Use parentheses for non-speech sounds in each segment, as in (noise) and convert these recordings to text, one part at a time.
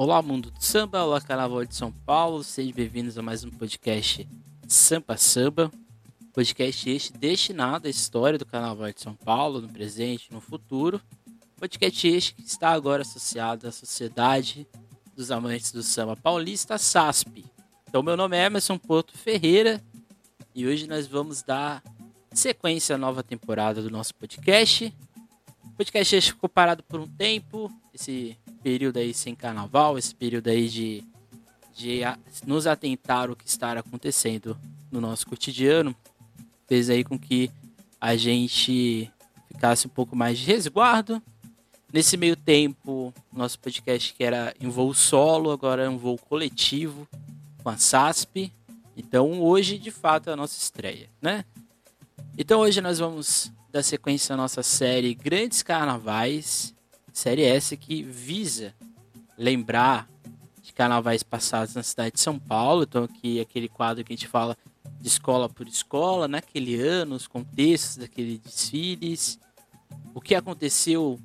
Olá, mundo do samba, olá, carnaval de São Paulo, sejam bem-vindos a mais um podcast Sampa Samba. Podcast este destinado à história do carnaval de São Paulo, no presente e no futuro. Podcast este que está agora associado à Sociedade dos Amantes do Samba Paulista, SASP. Então, meu nome é Emerson Porto Ferreira e hoje nós vamos dar sequência à nova temporada do nosso podcast. O podcast este ficou parado por um tempo, esse período aí sem carnaval, esse período aí de, de nos atentar o que está acontecendo no nosso cotidiano, fez aí com que a gente ficasse um pouco mais de resguardo. Nesse meio tempo, nosso podcast que era em voo solo, agora é um voo coletivo com a SASP. Então hoje, de fato, é a nossa estreia, né? Então hoje nós vamos dar sequência à nossa série Grandes Carnavais Série essa que visa lembrar de carnavais passados na cidade de São Paulo. Então, aqui aquele quadro que a gente fala de escola por escola, naquele ano, os contextos daqueles desfiles, o que aconteceu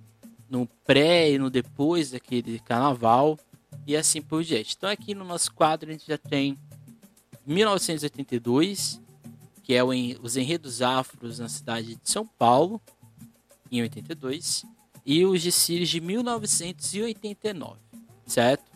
no pré e no depois daquele carnaval e assim por diante. Então, aqui no nosso quadro, a gente já tem 1982, que é os enredos afros na cidade de São Paulo, em 82 e os desfiles de 1989, certo?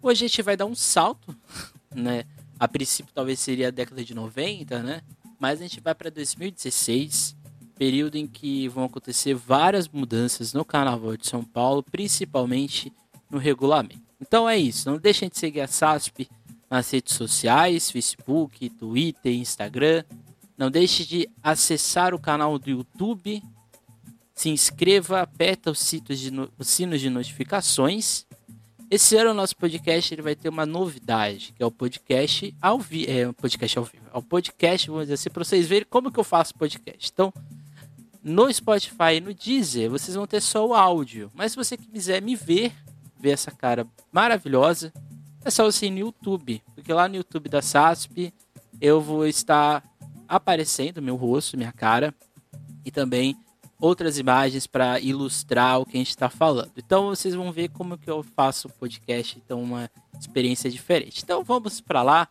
Hoje a gente vai dar um salto, (laughs) né? A princípio talvez seria a década de 90, né? Mas a gente vai para 2016, período em que vão acontecer várias mudanças no Carnaval de São Paulo, principalmente no regulamento. Então é isso, não deixem de seguir a SASP nas redes sociais, Facebook, Twitter, Instagram. Não deixe de acessar o canal do YouTube se inscreva, aperta os, os sinos de notificações. Esse ano o nosso podcast ele vai ter uma novidade, que é o podcast ao vivo. É um podcast ao vivo. É o podcast, vamos dizer assim, para vocês verem como que eu faço podcast. Então, no Spotify e no Deezer, vocês vão ter só o áudio. Mas se você quiser me ver, ver essa cara maravilhosa, é só você ir no YouTube. Porque lá no YouTube da SASP eu vou estar aparecendo meu rosto, minha cara. E também outras imagens para ilustrar o que a gente está falando. Então vocês vão ver como que eu faço o podcast, então uma experiência diferente. Então vamos para lá.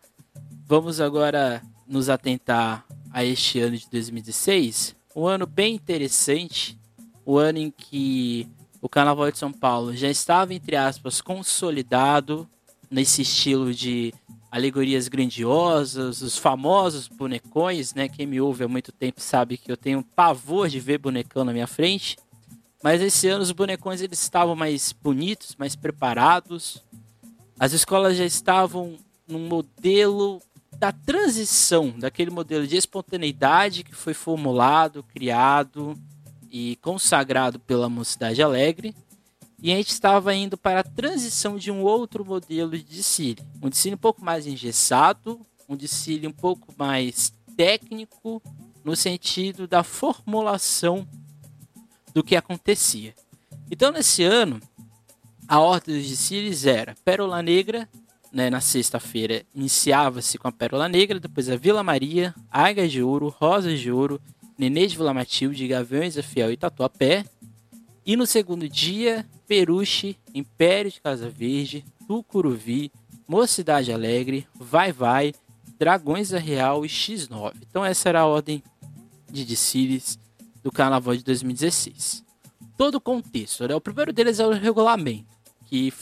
Vamos agora nos atentar a este ano de 2016, um ano bem interessante, o um ano em que o Carnaval de São Paulo já estava entre aspas consolidado nesse estilo de alegorias grandiosas, os famosos bonecões, né? Quem me ouve há muito tempo sabe que eu tenho pavor de ver bonecão na minha frente. Mas esse ano os bonecões eles estavam mais bonitos, mais preparados. As escolas já estavam num modelo da transição, daquele modelo de espontaneidade que foi formulado, criado e consagrado pela Mocidade Alegre e a gente estava indo para a transição de um outro modelo de desfile. Um desfile um pouco mais engessado, um desfile um pouco mais técnico, no sentido da formulação do que acontecia. Então, nesse ano, a ordem dos desfiles era Pérola Negra, né, na sexta-feira iniciava-se com a Pérola Negra, depois a Vila Maria, Águia de Ouro, Rosas de Ouro, Nenê de Vila Matilde, Gaviões da Fiel e Tatuapé. E no segundo dia, Peruche, Império de Casa Verde, Tucuruvi, Mocidade Alegre, Vai Vai, Dragões da Real e X9. Então essa era a ordem de desfiles do Carnaval de 2016. Todo o contexto, né? o primeiro deles é o regulamento, que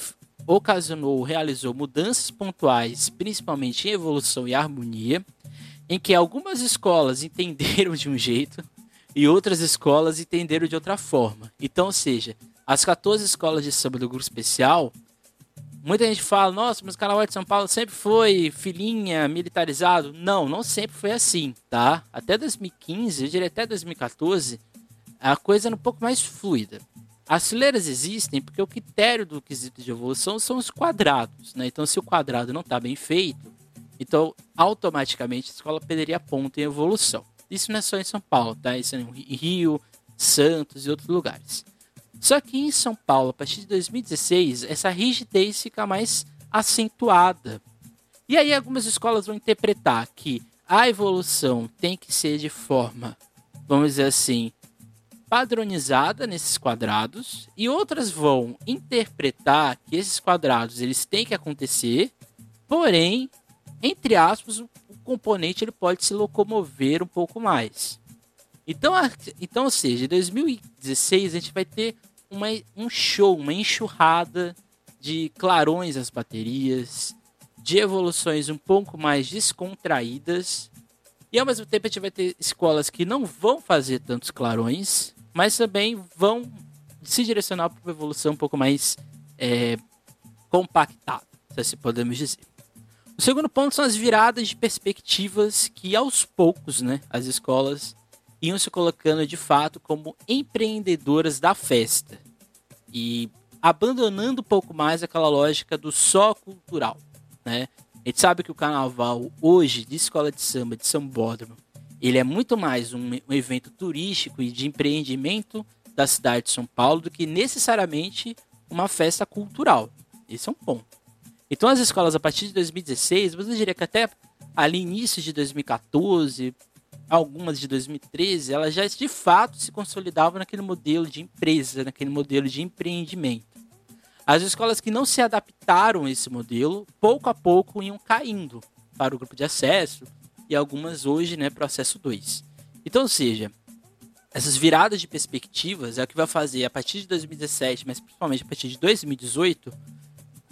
ocasionou, realizou mudanças pontuais, principalmente em evolução e harmonia, em que algumas escolas entenderam de um jeito, e outras escolas entenderam de outra forma. Então, ou seja, as 14 escolas de samba do grupo especial, muita gente fala, nossa, mas o Carnaval de São Paulo sempre foi filhinha, militarizado. Não, não sempre foi assim, tá? Até 2015, eu diria até 2014, a coisa era um pouco mais fluida. As fileiras existem porque o critério do quesito de evolução são os quadrados, né? Então, se o quadrado não está bem feito, então automaticamente a escola perderia ponto em evolução. Isso não é só em São Paulo, tá? Isso é em Rio, Santos e outros lugares. Só que em São Paulo, a partir de 2016, essa rigidez fica mais acentuada. E aí algumas escolas vão interpretar que a evolução tem que ser de forma, vamos dizer assim, padronizada nesses quadrados e outras vão interpretar que esses quadrados eles têm que acontecer, porém, entre aspas, o, componente ele pode se locomover um pouco mais. Então, então ou seja, em 2016 a gente vai ter uma, um show, uma enxurrada de clarões às baterias, de evoluções um pouco mais descontraídas. E ao mesmo tempo a gente vai ter escolas que não vão fazer tantos clarões, mas também vão se direcionar para uma evolução um pouco mais é, compactada, se assim podemos dizer. O segundo ponto são as viradas de perspectivas que aos poucos né, as escolas iam se colocando de fato como empreendedoras da festa e abandonando um pouco mais aquela lógica do só cultural. Né? A gente sabe que o carnaval hoje de escola de samba de São Bódromo ele é muito mais um, evento turístico e de empreendimento da cidade de São Paulo do que necessariamente uma festa cultural. Esse é um ponto. Então as escolas a partir de 2016, você diria que até ali início de 2014, algumas de 2013, elas já de fato se consolidavam naquele modelo de empresa, naquele modelo de empreendimento. As escolas que não se adaptaram a esse modelo, pouco a pouco iam caindo para o grupo de acesso e algumas hoje, né, processo 2. Então, ou seja, essas viradas de perspectivas é o que vai fazer a partir de 2017, mas principalmente a partir de 2018,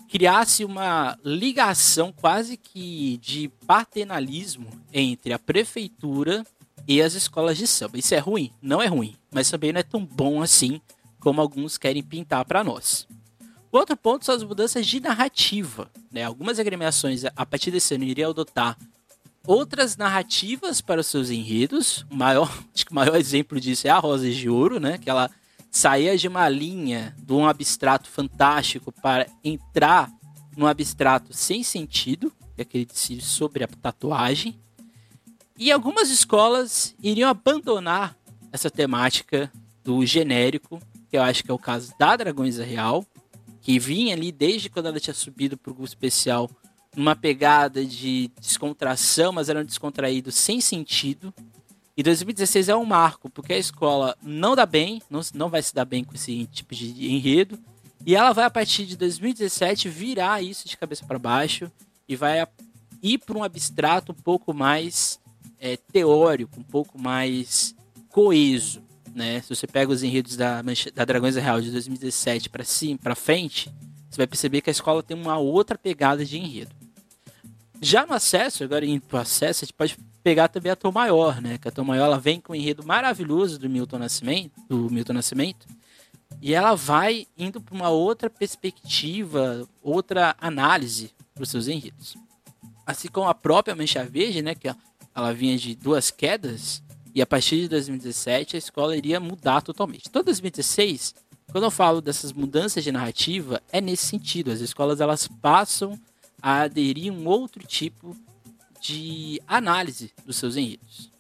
criasse uma ligação quase que de paternalismo entre a prefeitura e as escolas de samba. Isso é ruim? Não é ruim, mas também não é tão bom assim como alguns querem pintar para nós. O outro ponto são as mudanças de narrativa. Né? Algumas agremiações, a partir desse ano, iriam adotar outras narrativas para os seus enredos. O maior, (laughs) acho que o maior exemplo disso é a Rosas de Ouro, né? Que ela saía de uma linha de um abstrato fantástico para entrar num abstrato sem sentido, que é aquele desfile sobre a tatuagem. E algumas escolas iriam abandonar essa temática do genérico, que eu acho que é o caso da Dragões Real, que vinha ali desde quando ela tinha subido para o grupo especial numa pegada de descontração, mas eram descontraídos sem sentido. E 2016 é um marco, porque a escola não dá bem, não, não vai se dar bem com esse tipo de enredo. E ela vai, a partir de 2017, virar isso de cabeça para baixo e vai ir para um abstrato um pouco mais é, teórico, um pouco mais coeso. Né? Se você pega os enredos da, da Dragões Real de 2017 para cima, para frente, você vai perceber que a escola tem uma outra pegada de enredo. Já no acesso, agora indo pro acesso, a gente pode pegar também a Tom Maior, né? Que a Tom Maior ela vem com um enredo maravilhoso do Milton Nascimento, do Milton Nascimento, e ela vai indo para uma outra perspectiva, outra análise para os seus enredos. Assim como a própria Mancha Verde, né? Que ela vinha de duas quedas, e a partir de 2017 a escola iria mudar totalmente. Então, 2016, quando eu falo dessas mudanças de narrativa, é nesse sentido. As escolas elas passam a aderir um outro tipo de análise dos seus enredos.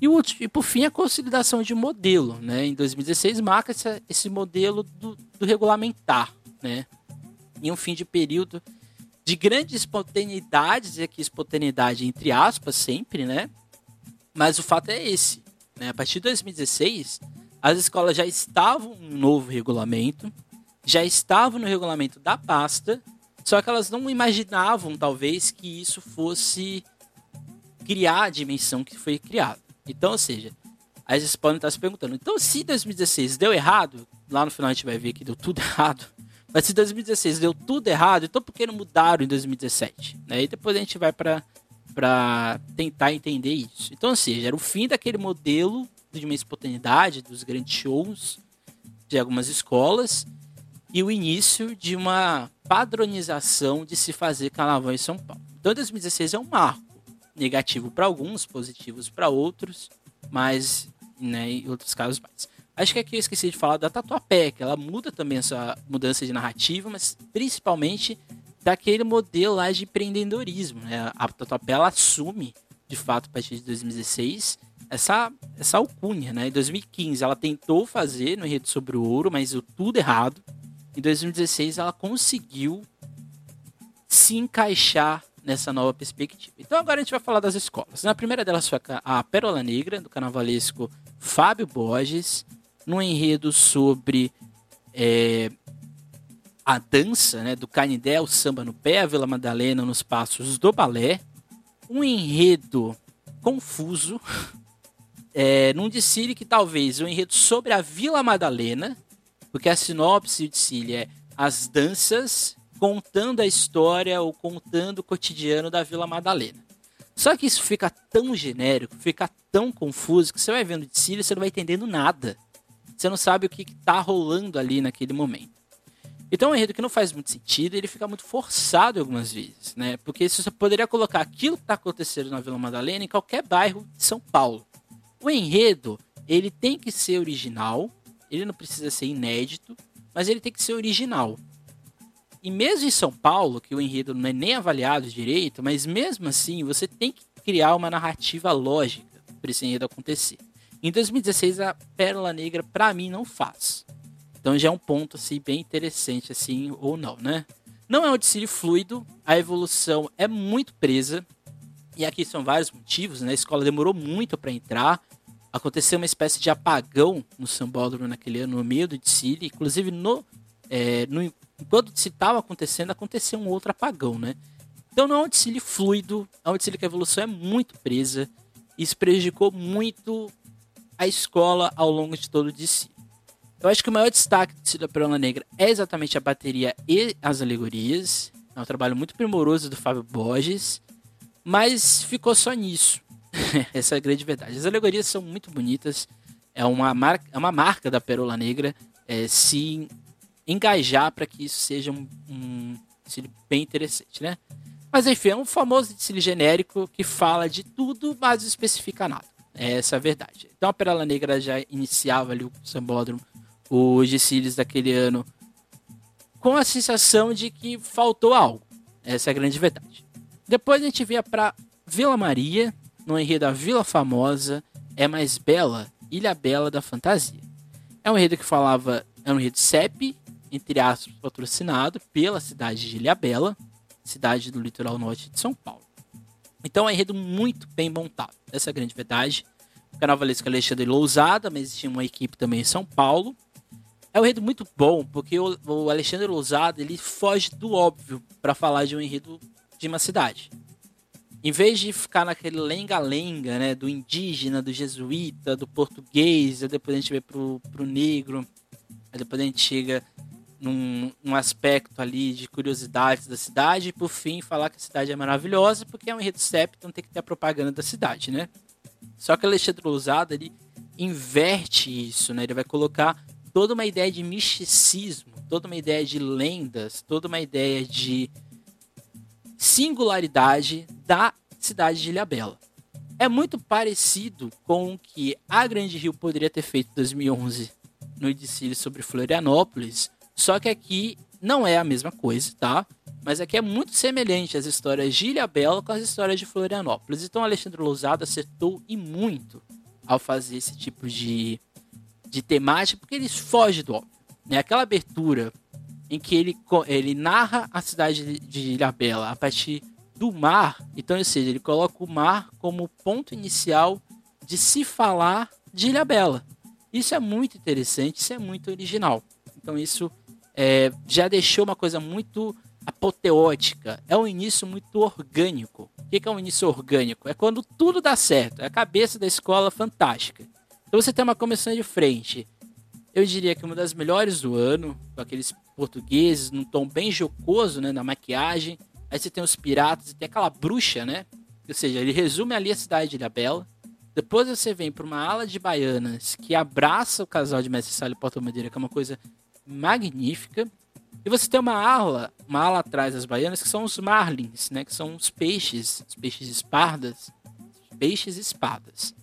E, o, e por fim, a consolidação de modelo. Né? Em 2016, marca esse, esse modelo do, do, regulamentar. Né? Em um fim de período de grandes espontaneidades, e aqui espontaneidade entre aspas sempre, né? mas o fato é esse. Né? A partir de 2016, as escolas já estavam no novo regulamento, já estavam no regulamento da pasta só que elas não imaginavam, talvez, que isso fosse criar a dimensão que foi criada. Então, ou seja, aí vocês estar se perguntando, então se 2016 deu errado, lá no final a gente vai ver que deu tudo (laughs) errado, mas se 2016 deu tudo errado, então por que não mudaram em 2017? Né? E depois a gente vai para para tentar entender isso. Então, ou seja, era o fim daquele modelo de uma espontaneidade dos grandes shows de algumas escolas e o início de uma padronização de se fazer carnaval em São Paulo. Então 2016 é um marco negativo para alguns, positivos para outros, mas né, em outros casos mais. Acho que aqui eu esqueci de falar da Tatuapé, que ela muda também essa mudança de narrativa, mas principalmente daquele modelo lá de empreendedorismo. Né? A Tatuapé ela assume, de fato, a partir de 2016, essa, essa alcunha. Né? Em 2015 ela tentou fazer no Enredo sobre o Ouro, mas deu tudo errado em 2016 ela conseguiu se encaixar nessa nova perspectiva. Então agora a gente vai falar das escolas. Na primeira delas foi a Pérola Negra, do carnavalesco Fábio Borges. num enredo sobre é, a dança, né, do Canindé, o samba no pé, a Vila Madalena nos passos do balé, um enredo confuso, (laughs) é, num desfile que talvez um enredo sobre a Vila Madalena, porque a sinopse de desfile é as danças contando a história ou contando o cotidiano da Vila Madalena. Só que isso fica tão genérico, fica tão confuso que você vai vendo de Síria e você não vai entendendo nada. Você não sabe o que está rolando ali naquele momento. Então é um enredo que não faz muito sentido, ele fica muito forçado algumas vezes, né? Porque você poderia colocar aquilo que está acontecendo na Vila Madalena em qualquer bairro de São Paulo. O enredo, ele tem que ser original, ele não precisa ser inédito, mas ele tem que ser original. E mesmo em São Paulo, que o enredo não é nem avaliado direito, mas mesmo assim você tem que criar uma narrativa lógica para esse enredo acontecer. Em 2016 a Pérola Negra para mim não faz. Então já é um ponto assim bem interessante assim ou não, né? Não é um desfile fluido, a evolução é muito presa. E aqui são vários motivos, né? A escola demorou muito para entrar. Aconteceu uma espécie de apagão no sambódromo naquele ano, no meio do desfile. Inclusive, no, é, no, enquanto se estava acontecendo, aconteceu um outro apagão, né? Então não é um desfile fluido, é um desfile que a evolução é muito presa. Isso prejudicou muito a escola ao longo de todo o desfile. Eu acho que o maior destaque do desfile da Perola Negra é exatamente a bateria e as alegorias. É um trabalho muito primoroso do Fábio Borges, mas ficou só nisso. (laughs) Essa é a grande verdade. As alegorias são muito bonitas, é uma marca, é uma marca da Perola Negra é, se engajar para que isso seja um, um desfile bem interessante, né? Mas enfim, é um famoso desfile genérico que fala de tudo, mas não especifica nada. Essa é a verdade. Então a Perola Negra já iniciava ali o sambódromo, os desfiles daquele ano, com a sensação de que faltou algo. Essa é a grande verdade. Depois a gente via para Vila Maria, no enredo da Vila Famosa, é mais bela, Ilha Bela da Fantasia. É um enredo que falava, é um enredo CEP, entre aspas, patrocinado pela cidade de Ilhabela, cidade do litoral norte de São Paulo. Então é um enredo muito bem montado, essa é a grande verdade. O carnavalesco Alexandre Lousada, mas tinha uma equipe também em São Paulo. É um enredo muito bom, porque o Alexandre Lousada ele foge do óbvio para falar de um enredo de uma cidade. Em vez de ficar naquele lenga-lenga, né, do indígena, do jesuíta, do português, depois a gente vê pro, pro negro, depois a gente chega num, num, aspecto ali de curiosidades da cidade e por fim falar que a cidade é maravilhosa porque é um enredo CEP, então tem que ter a propaganda da cidade, né? Só que Alexandre Ousada ele inverte isso, né? Ele vai colocar toda uma ideia de misticismo, toda uma ideia de lendas, toda uma ideia de singularidade da cidade de Ilhabela. É muito parecido com o que a Grande Rio poderia ter feito em 2011 no Edicílio sobre Florianópolis, só que aqui não é a mesma coisa, tá? Mas aqui é muito semelhante as histórias de Ilhabela com as histórias de Florianópolis. Então Alexandre Lousada acertou e muito ao fazer esse tipo de, de temática, porque ele foge do óbvio. Né? Aquela abertura em que ele, ele narra a cidade de Ilhabela a partir do mar. Então, ou seja, ele coloca o mar como ponto inicial de se falar de Ilhabela. Isso é muito interessante, isso é muito original. Então, isso é, já deixou uma coisa muito apoteótica. É um início muito orgânico. O que é um início orgânico? É quando tudo dá certo. É a cabeça da escola fantástica. Então você tem uma comissão de frente. Eu diria que uma das melhores do ano, com aqueles portugueses, num tom bem jocoso, né, na maquiagem. Aí você tem os piratas e tem aquela bruxa, né? Ou seja, ele resume ali a cidade de Ilhabela. Depois você vem para uma ala de baianas que abraça o casal de Mestre Sala e Porta Madeira, que é uma coisa magnífica. E você tem uma ala, uma ala atrás das baianas, que são os marlins, né? Que são os peixes, os peixes espardas, peixes espadas.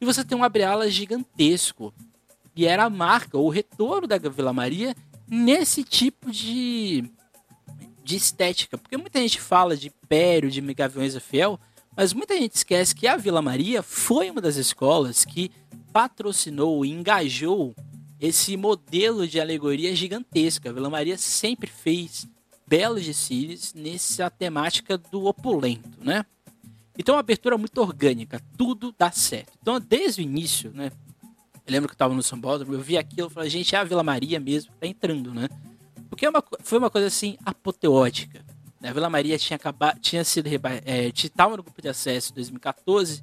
E você tem um abre-alas gigantesco. E era a marca, o retorno da Vila Maria nesse tipo de, de estética. Porque muita gente fala de Império, de Gaviões da Fiel, mas muita gente esquece que a Vila Maria foi uma das escolas que patrocinou e engajou esse modelo de alegoria gigantesca. A Vila Maria sempre fez belos desfiles nessa temática do opulento, né? Então, abertura muito orgânica, tudo dá certo. Então, desde o início, né? Eu lembro que eu tava no Sambódromo, eu vi aquilo e falei, gente, é a Vila Maria mesmo, tá entrando, né? Porque é uma, foi uma coisa assim apoteótica. Né? A Vila Maria tinha acabado, tinha sido é, estava no grupo de acesso em 2014,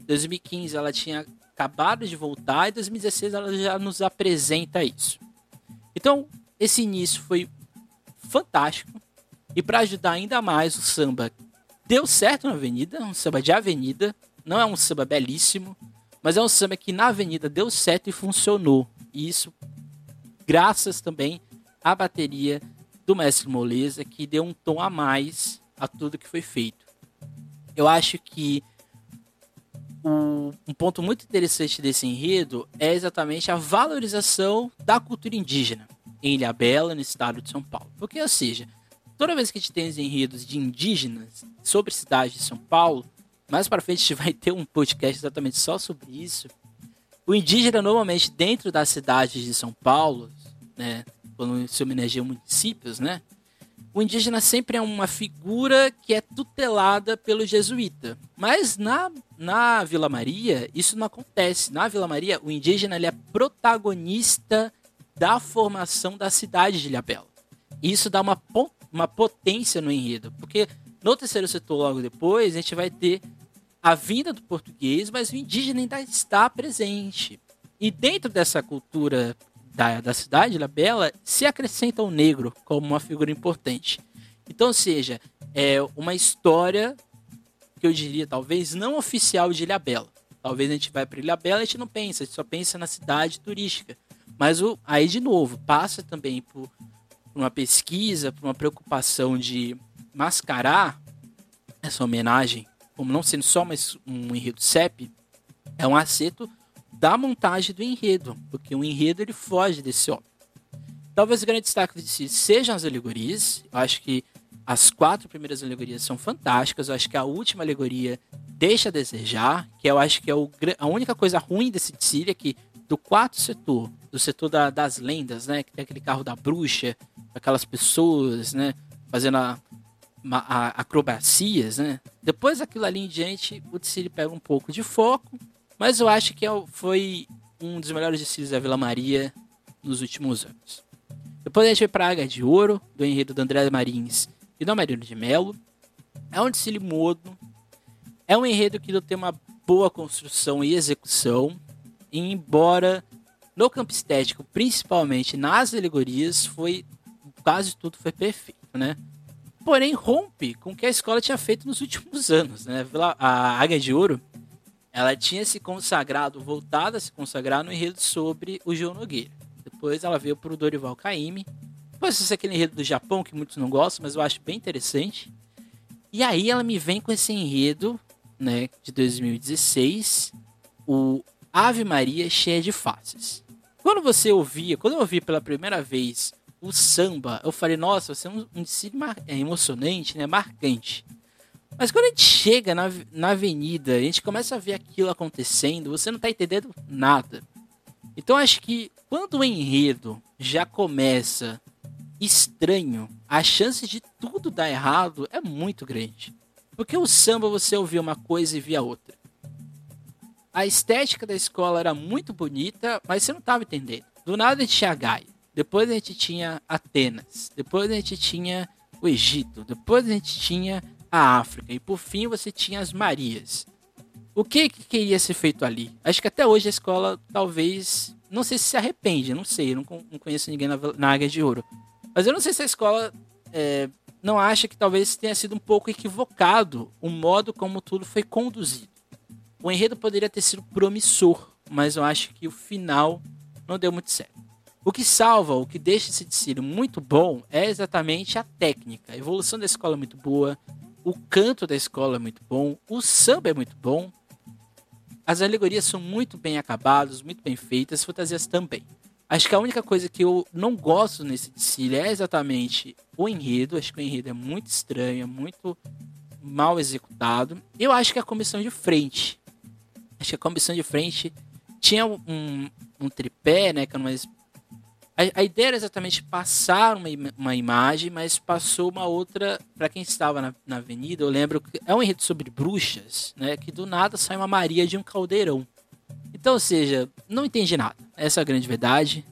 2015 ela tinha acabado de voltar e 2016 ela já nos apresenta isso. Então, esse início foi fantástico e para ajudar ainda mais o samba deu certo na avenida, um samba de avenida, não é um samba belíssimo, mas é um samba que na avenida deu certo e funcionou. E isso graças também à bateria do mestre Moleza, que deu um tom a mais a tudo que foi feito. Eu acho que um ponto muito interessante desse enredo é exatamente a valorização da cultura indígena em Ilhabela, no estado de São Paulo. Porque, ou seja, toda vez que a gente tem os enredos de indígenas sobre a cidade de São Paulo, mais para frente a gente (laughs) vai ter um podcast exatamente só sobre isso. O indígena, normalmente, dentro das cidades de São Paulo, né, quando se homenageia municípios, né, o indígena sempre é uma figura que é tutelada pelo jesuíta. Mas na, na Vila Maria, isso não acontece. Na Vila Maria, o indígena ele é protagonista da formação da cidade de Ilhabela. Isso dá uma, uma potência no enredo, porque no terceiro setor, logo depois, a gente vai ter a vinda do português, mas o indígena ainda está presente. E dentro dessa cultura da, da cidade, La Bela, se acrescenta o negro como uma figura importante. Então, seja, é uma história que eu diria, talvez, não oficial de Ilha Bela. Talvez a gente vai para Ilha Bela e a gente não pensa, a gente só pensa na cidade turística. Mas o, aí, de novo, passa também por uma pesquisa, por uma preocupação de mascarar essa homenagem, como não sendo só mais um enredo CEP, é um acerto da montagem do enredo, porque o enredo ele foge desse óbvio. Talvez o grande destaque de si sejam as alegorias. Eu acho que as quatro primeiras alegorias são fantásticas. Eu acho que a última alegoria deixa a desejar, que eu acho que é o, a única coisa ruim desse Sicília, que do quarto setor, do setor da, das lendas, né, que tem aquele carro da bruxa, aquelas pessoas, né, fazendo a acrobacias, né. Depois daquilo ali em diante, o Sicília pega um pouco de foco mas eu acho que é foi um dos melhores desfiles da Vila Maria nos últimos anos. Depois a gente foi para Águia de Ouro, do enredo do André Marins e do Amarino de Melo. É um desfile modo. É um enredo que tem uma boa construção e execução. E embora no campo estético, principalmente nas alegorias, foi quase tudo foi perfeito, né? Porém, rompe com o que a escola tinha feito nos últimos anos, né? A Águia de Ouro ela tinha se consagrado, voltado a se consagrar no enredo sobre o João Nogueira. Depois ela veio para o Dorival Caymmi. Depois isso aquele enredo do Japão que muitos não gostam, mas eu acho bem interessante. E aí ela me vem com esse enredo, né, de 2016, o Ave Maria cheia de faces. Quando você ouvia, quando eu ouvi pela primeira vez o samba, eu falei, nossa, vai ser um, um é emocionante, né, marcante. Mas quando a gente chega na, na avenida, a gente começa a ver aquilo acontecendo, você não tá entendendo nada. Então acho que quando o enredo já começa estranho, a chance de tudo dar errado é muito grande. Porque o samba você ouvia uma coisa e via outra. A estética da escola era muito bonita, mas você não estava entendendo. Do nada tinha Gaia, depois a gente tinha Atenas, depois a gente tinha o Egito, depois a gente tinha a África. E por fim você tinha as Marias. O que, que queria ser feito ali? Acho que até hoje a escola talvez. Não sei se se arrepende, não sei, não, não conheço ninguém na, na Águia de Ouro. Mas eu não sei se a escola é, não acha que talvez tenha sido um pouco equivocado o modo como tudo foi conduzido. O enredo poderia ter sido promissor, mas eu acho que o final não deu muito certo. O que salva, o que deixa esse desfile muito bom é exatamente a técnica. A evolução da escola é muito boa, o canto da escola é muito bom, o samba é muito bom, as alegorias são muito bem acabadas, muito bem feitas, as fantasias também. Acho que a única coisa que eu não gosto nesse desfile é exatamente o enredo. Acho que o enredo é muito estranho, é muito mal executado. Eu acho que a comissão de frente. Acho que a comissão de frente tinha um, um tripé, né? Que era uma a, a, ideia era exatamente passar uma, uma imagem, mas passou uma outra. Para quem estava na, na, avenida, eu lembro que é um enredo sobre bruxas, né? Que do nada sai uma Maria de um caldeirão. Então, ou seja, não entendi nada. Essa é a grande verdade.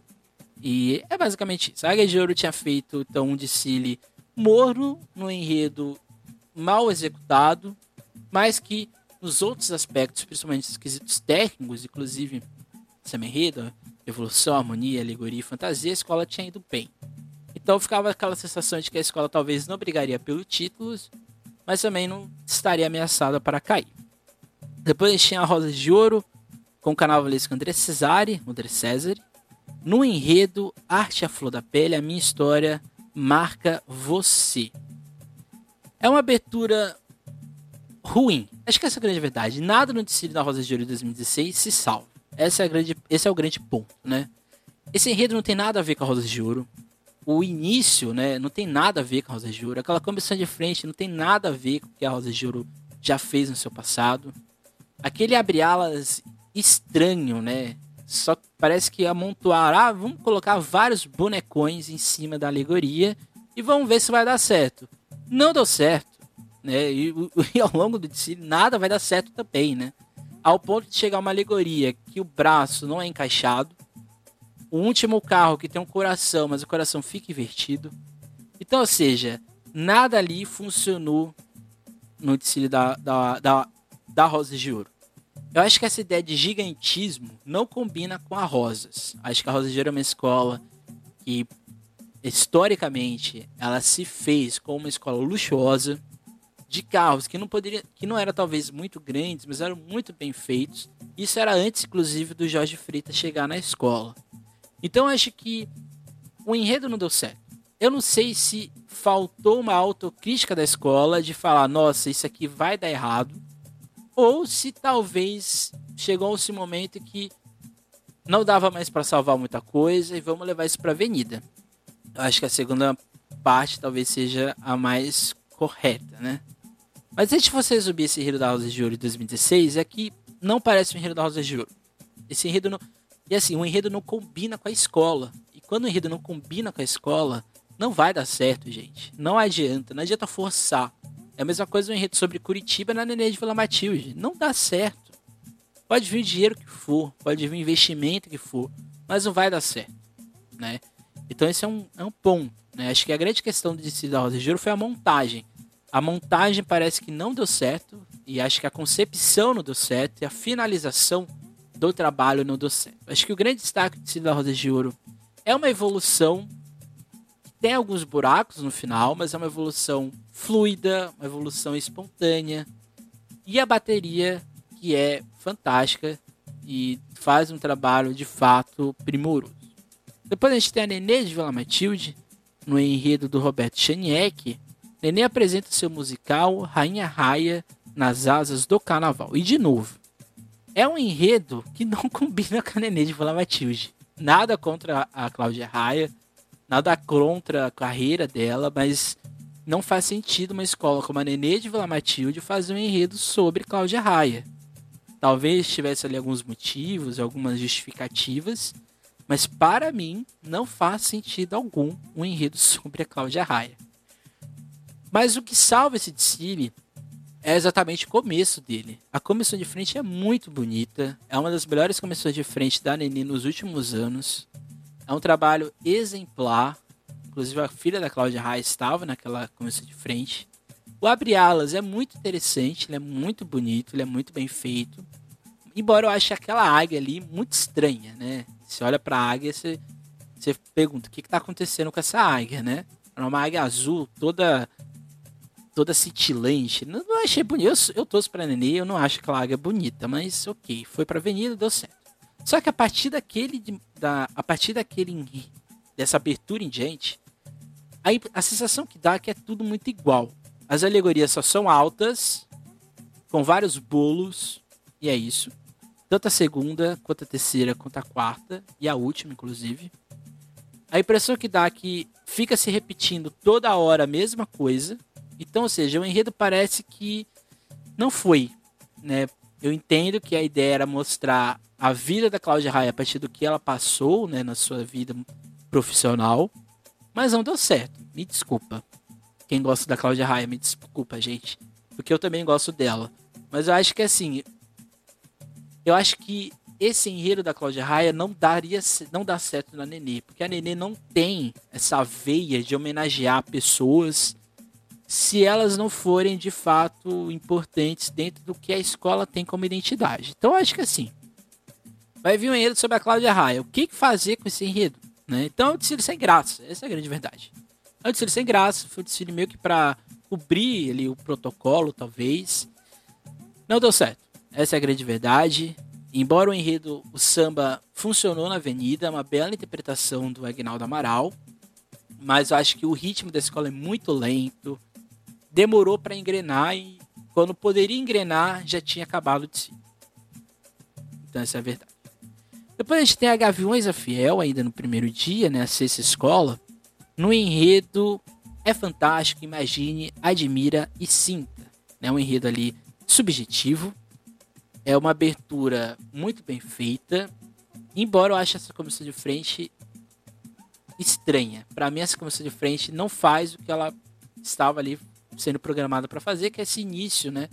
E é basicamente isso. A Águia de Ouro tinha feito então um desfile morno no enredo mal executado, mas que nos outros aspectos, principalmente os quesitos técnicos, inclusive essa enredo, evolução, harmonia, alegoria e fantasia, a escola tinha ido bem. Então ficava aquela sensação de que a escola talvez não brigaria pelo título, mas também não estaria ameaçada para cair. Depois a gente tinha a Rosa de Ouro, com o carnavalesco André Cesare, André Cesare. No enredo Arte a Flor da Pele, a minha história marca você. É uma abertura ruim. Acho que essa é a grande verdade. Nada no desfile da Rosa de Ouro de 2016 se salva. Essa é a grande, esse é o grande ponto, né? Esse enredo não tem nada a ver com a Rosa de Ouro. O início, né, não tem nada a ver com a Rosa de Ouro. Aquela comissão de frente não tem nada a ver com o que a Rosa de Ouro já fez no seu passado. Aquele abre-alas estranho, né? Só parece que amontoar, ah, vamos colocar vários bonecões em cima da alegoria e vamos ver se vai dar certo. Não deu certo, né? E, (laughs) e ao longo do desfile nada vai dar certo também, né? Ao ponto de chegar uma alegoria que o braço não é encaixado, o último carro que tem um coração, mas o coração fica invertido. Então, ou seja, nada ali funcionou no desfile da, da, da, da Rosa de Ouro. Eu acho que essa ideia de gigantismo não combina com a Rosas. Acho que a Rosa Ouro é uma escola que, historicamente, ela se fez como uma escola luxuosa, de carros que não poderia, que não eram talvez muito grandes, mas eram muito bem feitos. Isso era antes, inclusive, do Jorge Freitas chegar na escola. Então acho que o enredo não deu certo. Eu não sei se faltou uma autocrítica da escola de falar, nossa, isso aqui vai dar errado ou se talvez chegou esse momento que não dava mais para salvar muita coisa e vamos levar isso para avenida. Eu acho que a segunda parte talvez seja a mais correta, né? Mas antes de você subir esse enredo da Rosa de Ouro de 2016, é que não parece um enredo da Rosa de Ouro. Esse enredo não. E assim, o enredo não combina com a escola. E quando o enredo não combina com a escola, não vai dar certo, gente. Não adianta, não adianta forçar. É a mesma coisa no enredo sobre Curitiba na Nenê de Vila Matilde. Não dá certo. Pode vir o dinheiro que for, pode vir o investimento que for, mas não vai dar certo, né? Então esse é um, é um ponto, né? Acho que a grande questão de da Rosa de Ouro foi a montagem. A montagem parece que não deu certo, e acho que a concepção não deu certo, e a finalização do trabalho não deu certo. Acho que o grande destaque de da Rosa de Ouro é uma evolução tem alguns buracos no final, mas é uma evolução fluida, uma evolução espontânea. E a bateria, que é fantástica e faz um trabalho de fato primoroso. Depois a gente tem a Nenê de Vila Matilde, no enredo do Roberto Chaniek. Nenê apresenta seu musical Rainha Raia nas asas do carnaval. E de novo, é um enredo que não (laughs) combina com a Nenê de Vila Matilde. Nada contra a Cláudia Raia, nada contra a carreira dela, mas não faz sentido uma escola como a Nenê de Vila Matilde fazer um enredo sobre Cláudia Raia. Talvez tivesse ali alguns motivos, algumas justificativas, mas para mim não faz sentido algum um enredo (laughs) sobre a Cláudia Raia. Mas o que salva esse desfile é exatamente o começo dele. A comissão de frente é muito bonita, é uma das melhores comissões de frente da Nenê nos últimos anos. É um trabalho exemplar. Inclusive a filha da Cláudia Raia estava naquela comissão de frente. O Abre Alas é muito interessante, ele é muito bonito, ele é muito bem feito. Embora eu ache aquela águia ali muito estranha, né? Você olha para a águia, você, você pergunta o que está acontecendo com essa águia, né? É uma águia azul, toda toda cintilante. Não, não achei bonito. Eu, eu torço pra Nenê, eu não acho aquela águia bonita, mas ok, foi pra avenida, deu certo. Só que a partir daquele, da, a partir daquele, dessa abertura em diante, a, a sensação que dá é que é tudo muito igual. As alegorias só são altas, com vários bolos, e é isso. Tanto a segunda, quanto a terceira, quanto a quarta, e a última, inclusive. A impressão que dá é que fica se repetindo toda hora a mesma coisa. Então, ou seja, o enredo parece que não foi, né? Eu entendo que a ideia era mostrar a vida da Cláudia Raia a partir do que ela passou né, na sua vida profissional, mas não deu certo. Me desculpa. Quem gosta da Cláudia Raia, me desculpa, gente. Porque eu também gosto dela. Mas eu acho que assim. Eu acho que esse enredo da Cláudia Raia não daria não dá certo na Nenê, porque a Nenê não tem essa veia de homenagear pessoas se elas não forem de fato importantes dentro do que a escola tem como identidade. Então acho que assim, vai vir um enredo sobre a Cláudia Raia. O que fazer com esse enredo? Né? Então é um desfile sem graça, essa é a grande verdade. É um desfile sem graça, foi um desfile meio que para cobrir ali o protocolo, talvez. Não deu certo, essa é a grande verdade. Embora o enredo, o samba funcionou na avenida, uma bela interpretação do Agnaldo Amaral, mas eu acho que o ritmo da escola é muito lento, demorou para engrenar e quando poderia engrenar já tinha acabado de si. Então essa é a verdade. Depois a gente tem a Gaviões a Fiel, ainda no primeiro dia, né, a sexta escola, no enredo É Fantástico, Imagine, Admira e Sinta. É né, um enredo ali subjetivo, é uma abertura muito bem feita, embora eu ache essa comissão de frente estranha. Para mim, essa comissão de frente não faz o que ela estava ali sendo programada para fazer, que é esse início, né?